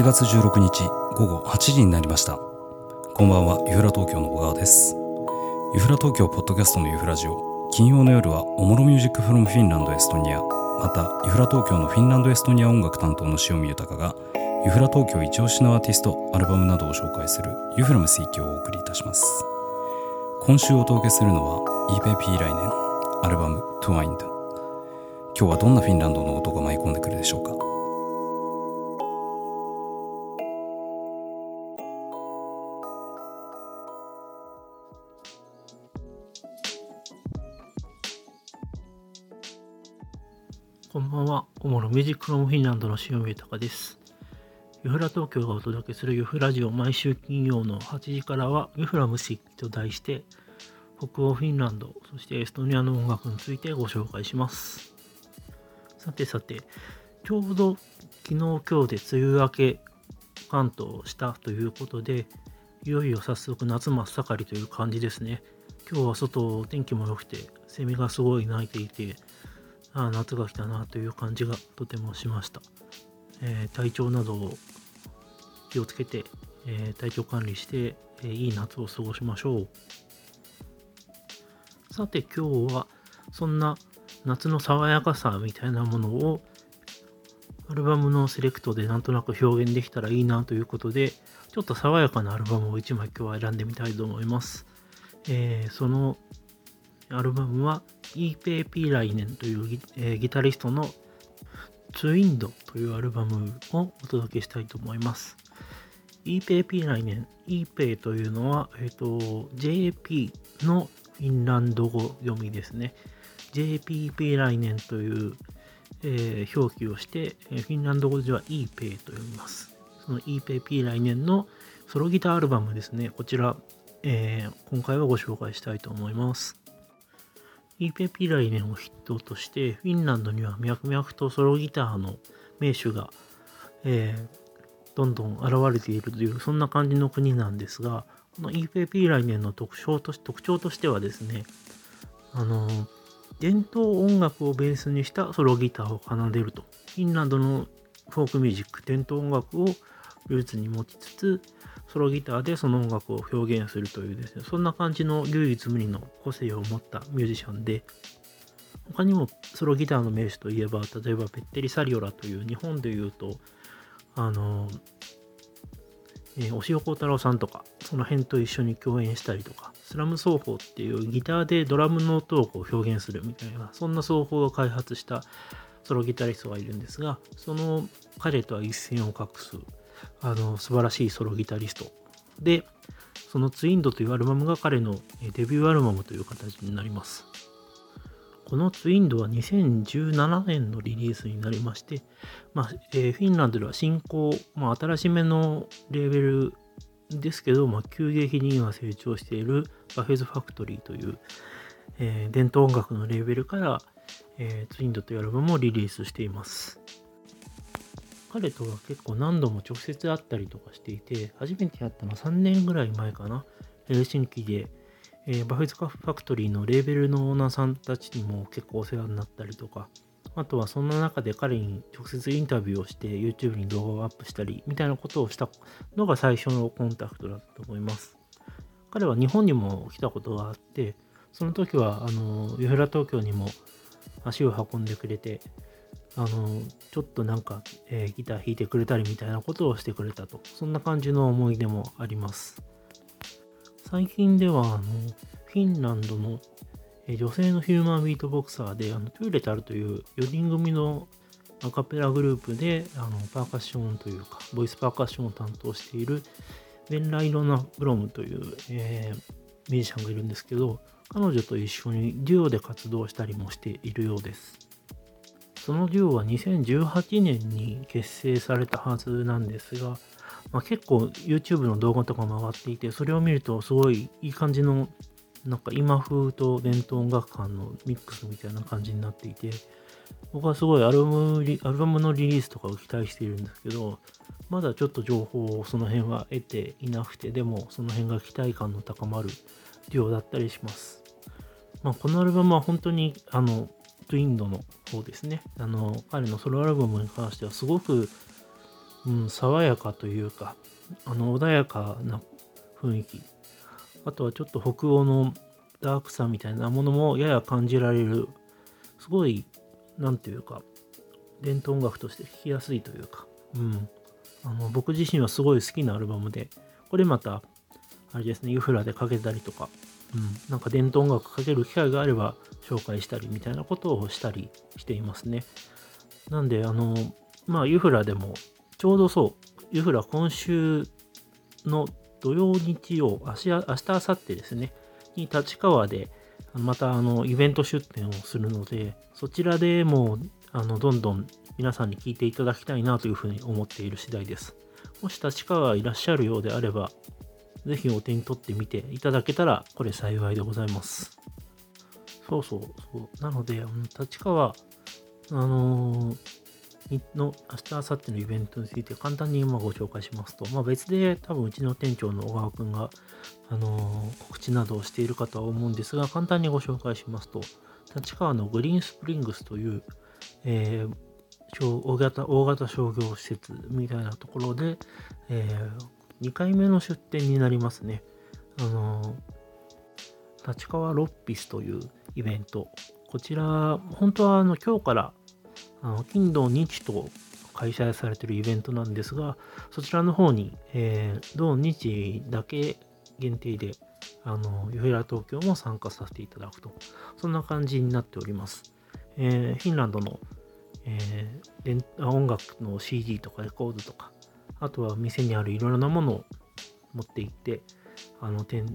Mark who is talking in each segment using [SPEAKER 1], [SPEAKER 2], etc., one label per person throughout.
[SPEAKER 1] 7月16日午後8時になりました。こんばんはユフラ東京の小川です。ユフラ東京ポッドキャストのユフラジオ。金曜の夜はおもろミュージックフロムフィンランドエストニア。またユフラ東京のフィンランドエストニア音楽担当の塩見豊がユフラ東京一押しのアーティストアルバムなどを紹介するユフラム水記をお送りいたします。今週お届けするのは EPP 来年アルバム「トゥワインド。今日はどんなフィンランドの音が舞い込んでくるでしょうか。
[SPEAKER 2] こんばんは。主のミュージックフロムフィンランドの塩見豊です。ユフラ東京がお届けするユフラジオ毎週金曜の8時からはユフラムシと題して北欧フィンランド、そしてエストニアの音楽についてご紹介します。さてさて、ちょうど昨日今日で梅雨明け関東したということで、いよいよ早速夏真っ盛りという感じですね。今日は外天気も良くて、セミがすごい鳴いていて、あ夏が来たなという感じがとてもしました、えー、体調などを気をつけて、えー、体調管理して、えー、いい夏を過ごしましょう。さて今日はそんな夏の爽やかさみたいなものをアルバムのセレクトでなんとなく表現できたらいいなということでちょっと爽やかなアルバムを1枚今日は選んでみたいと思います、えー、そのアルバムはイーペーピーライネンというギ,、えー、ギタリストのツインドというアルバムをお届けしたいと思います。イーペーピーライネン、イーペーというのは、えっ、ー、と、JP のフィンランド語読みですね。JPP 来年という、えー、表記をして、フィンランド語では ePay と読みます。その ePayP 来年のソロギターアルバムですね。こちら、えー、今回はご紹介したいと思います。イペピライネを筆頭として、フィンランドには脈々とソロギターの名手が、えー、どんどん現れているという、そんな感じの国なんですが、このイペピライネの特徴と特徴としてはですね、あの、伝統音楽をベースにしたソロギターを奏でると。フィンランドのフォークミュージック、伝統音楽をルーツに持ちつつ、ソロギターでその音楽を表現するというですね、そんな感じの唯一無二の個性を持ったミュージシャンで、他にもソロギターの名手といえば、例えばペッテリ・サリオラという日本でいうと、あの、えー、押尾幸太郎さんとか、その辺と一緒に共演したりとか、スラム奏法っていうギターでドラムの音をこう表現するみたいな、そんな奏法を開発したソロギタリストがいるんですが、その彼とは一線を画すあの素晴らしいソロギタリストでそのツインドというアルバムが彼のデビューアルバムという形になりますこのツインドは2017年のリリースになりまして、まあえー、フィンランドでは新興、まあ、新しめのレーベルですけど、まあ、急激に今成長しているバフェズファクトリーという、えー、伝統音楽のレーベルから、えー、ツインドというアルバムをリリースしています。彼とは結構何度も直接会ったりとかしていて、初めて会ったのは3年ぐらい前かな。ヘルシンキで、えー、バフェズカファクトリーのレーベルのオーナーさんたちにも結構お世話になったりとか、あとはそんな中で彼に直接インタビューをして YouTube に動画をアップしたりみたいなことをしたのが最初のコンタクトだったと思います。彼は日本にも来たことがあって、その時はあのユフラ東京にも足を運んでくれて、あの、ちょっとなんか、えー、ギター弾いてくれたりみたいなことをしてくれたと。そんな感じの思い出もあります。最近では、あの、フィンランドの、えー、女性のヒューマンビートボクサーで、あの、トゥーレタルという4人組のアカペラグループで、あの、パーカッションというか、ボイスパーカッションを担当している、ベンライロナ・ブロムという、えー、ミュージシャンがいるんですけど、彼女と一緒にデュオで活動したりもしているようです。そのデュオは2018年に結成されたはずなんですが、まあ、結構 YouTube の動画とか回っていて、それを見るとすごいいい感じの、なんか今風と伝統音楽館のミックスみたいな感じになっていて、僕はすごいアルバムアルバムのリリースとかを期待しているんですけど、まだちょっと情報をその辺は得ていなくて、でもその辺が期待感の高まるデュオだったりします。まあ、このアルバムは本当にあのインドの方ですね。あの、彼のソロアルバムに関してはすごくうん、爽やかというか、あの穏やかな雰囲気、あとはちょっと北欧のダークさみたいなものもやや感じられる、すごい、なんていうか、伝統音楽として聴きやすいというか、うん、あの僕自身はすごい好きなアルバムで、これまた、あれですね、ユフラでかけたりとか、うん、なんか伝統音楽かける機会があれば紹介したりみたいなことをしたりしていますね。なんで、あの、まあ、ユフラでも、ちょうどそう、ユフラ今週の土曜、日曜、明日、明日、明後日ですね、に立川で、またあのイベント出店をするので、そちらでもうあのどんどん皆さんに聞いていただきたいなというふうに思っている次第です。もし立川いらっしゃるようであれば、ぜひお手に取ってみていただけたら、これ幸いでございます。そうそうそう。なので、立川、あのーの明日、明後日のイベントについて簡単に今ご紹介しますと、まあ、別で多分うちの店長の小川くんが、あのー告知などをしているかとは思うんですが、簡単にご紹介しますと、立川のグリーンスプリングスという、えー小大型大型商業施設みたいなところで、え2回目の出店になりますね。あの立川ロッピスというイベント。こちら、本当はあの今日からあの金土日と開催されているイベントなんですが、そちらの方に、えー土日だけ限定で、あの、ユフラ東京も参加させていただくと、そんな感じになっております。えーフィンランドの、えー音楽の CD とかレコードとか、あとは店にあるいろいろなものを持って行って、あの、店、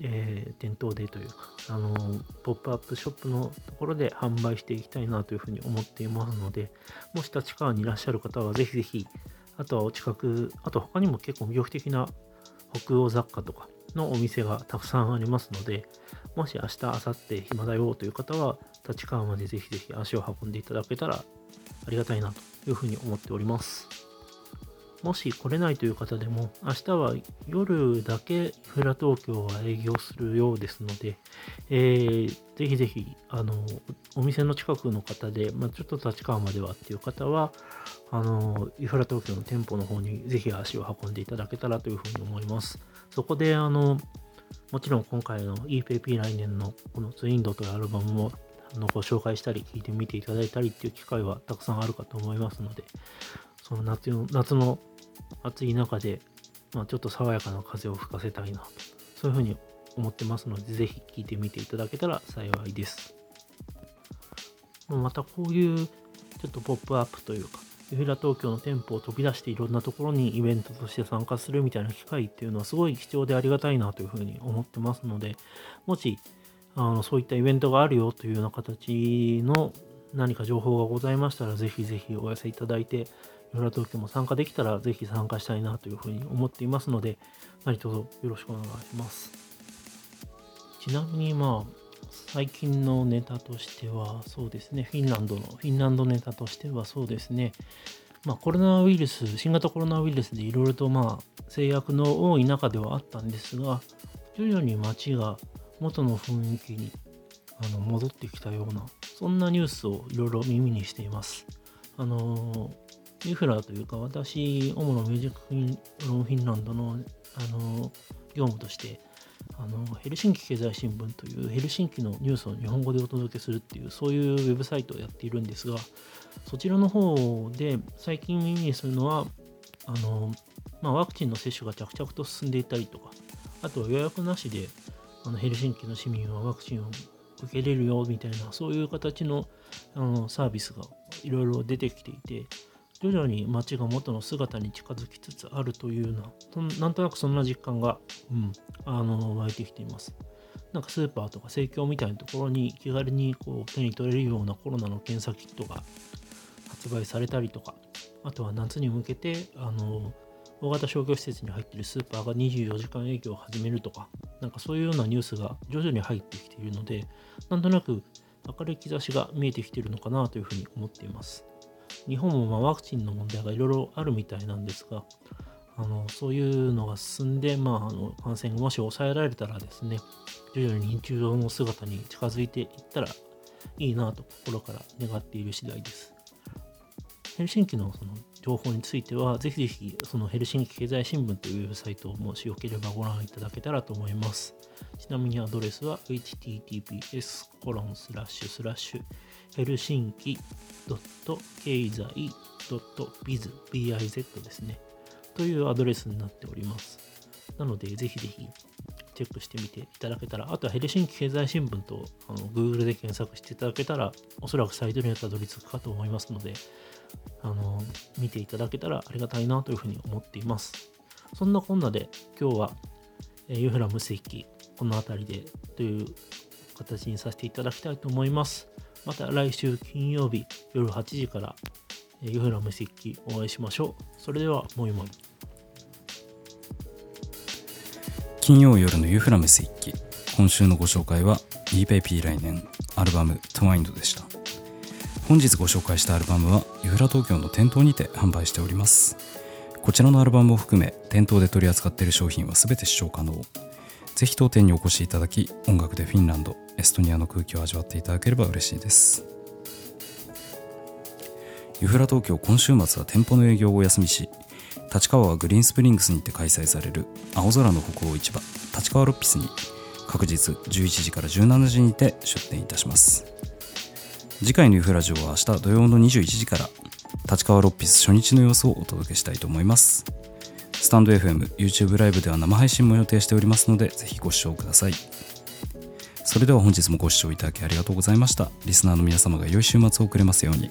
[SPEAKER 2] えー店頭でというか、あの、ポップアップショップのところで販売していきたいなというふうに思っていますので、もし立川にいらっしゃる方はぜひぜひ、あとはお近く、あと他にも結構魅力的な北欧雑貨とかのお店がたくさんありますので、もし明日、明後日暇だよという方は、立川までぜひぜひ足を運んでいただけたらありがたいなというふうに思っております。もし来れないという方でも、明日は夜だけフラ東京は営業するようですので、えーぜひぜひ、あの、お店の近くの方で、まあ、ちょっと立川まではっていう方は、あの、イフラ東京の店舗の方にぜひ足を運んでいただけたらというふうに思います。そこで、あの、もちろん今回の EPP 来年のこのツインドというアルバムもあのご紹介したり聞いてみていただいたりっていう機会はたくさんあるかと思いますので、その夏の夏の暑い中で、まあ、ちょっと爽やかな風を吹かせたいなと、そういうふうに思ってますので、ぜひ聞いてみていただけたら幸いです。またこういうちょっとポップアップというか、ユフラ東京の店舗を飛び出していろんなところにイベントとして参加するみたいな機会っていうのはすごい貴重でありがたいなというふうに思ってますので、もしあのそういったイベントがあるよというような形の何か情報がございましたら、ぜひぜひお寄せいただいて、ユフィラ東京も参加できたらぜひ参加したいなというふうに思っていますので、何卒よろしくお願いします。ちなみにまあ、最近のネタとしては、そうですね、フィンランドの、フィンランドネタとしてはそうですね、まあコロナウイルス、新型コロナウイルスでいろいろとまあ制約の多い中ではあったんですが、徐々に街が元の雰囲気にあの戻ってきたような、そんなニュースをいろいろ耳にしています。あのー、ユフラというか、私、主なミュージックフィンランドの、あの業務として、あのヘルシンキ経済新聞というヘルシンキのニュースを日本語でお届けするっていうそういうウェブサイトをやっているんですがそちらの方で最近耳にするのはあの、まあ、ワクチンの接種が着々と進んでいたりとかあとは予約なしであのヘルシンキの市民はワクチンを受けれるよみたいなそういう形のあのサービスがいろいろ出てきていて徐々に街が元の姿に近づきつつあるというようなそんなんとなくそんな実感が、うん、あの湧いてきています。なんかスーパーとか生協みたいなところに気軽にこう手に取れるようなコロナの検査キットが発売されたりとかあとは夏に向けてあの大型商業施設に入っているスーパーが24時間営業を始めるとかなんかそういうようなニュースが徐々に入ってきているのでなんとなく明るい兆しが見えてきているのかなというふうに思っています日本もまワクチンの問題がいろいろあるみたいなんですがあのそういうのが進んで、まあ、あの感染がもし抑えられたらですね徐々に日常の姿に近づいていったらいいなと心から願っている次第です。ヘルシンキのその情報については、ぜひぜひ、そのヘルシンキ経済新聞というウェブサイトをもしよければご覧いただけたらと思います。ちなみにアドレスは https コロンスラッシュスラッシュヘルシンキ経済 .biz biz ですね。というアドレスになっております。なので、ぜひぜひチェックしてみていただけたら、あとはヘルシンキ経済新聞とあの Google で検索していただけたら、おそらくサイトにはたどり着くかと思いますので、あの見ていただけたらありがたいなというふうに思っています。そんなこんなで今日は、えー、ユフラムスキこの辺りでという形にさせていただきたいと思います。また来週金曜日夜8時から、えー、ユフラムスキお会いしましょう。それでは、もいもい。
[SPEAKER 1] 金曜夜のユーフラムス一記今週のご紹介は EPP 来年アルバム「トワインド」でした。本日ご紹介したアルバムはユーフラ東京の店頭にて販売しております。こちらのアルバムを含め店頭で取り扱っている商品は全て視聴可能。ぜひ当店にお越しいただき音楽でフィンランドエストニアの空気を味わっていただければ嬉しいです。ユフラ東京今週末は店舗の営業をお休みし立川はグリーンスプリングスにて開催される青空の北欧市場立川ロッピスに確実11時から17時にて出店いたします。次回のユフラジオは明日土曜の21時から立川ロッピス初日の様子をお届けしたいと思います。スタンド FM、YouTube ライブでは生配信も予定しておりますのでぜひご視聴ください。それでは本日もご視聴いただきありがとうございました。リスナーの皆様が良い週末を送れますように。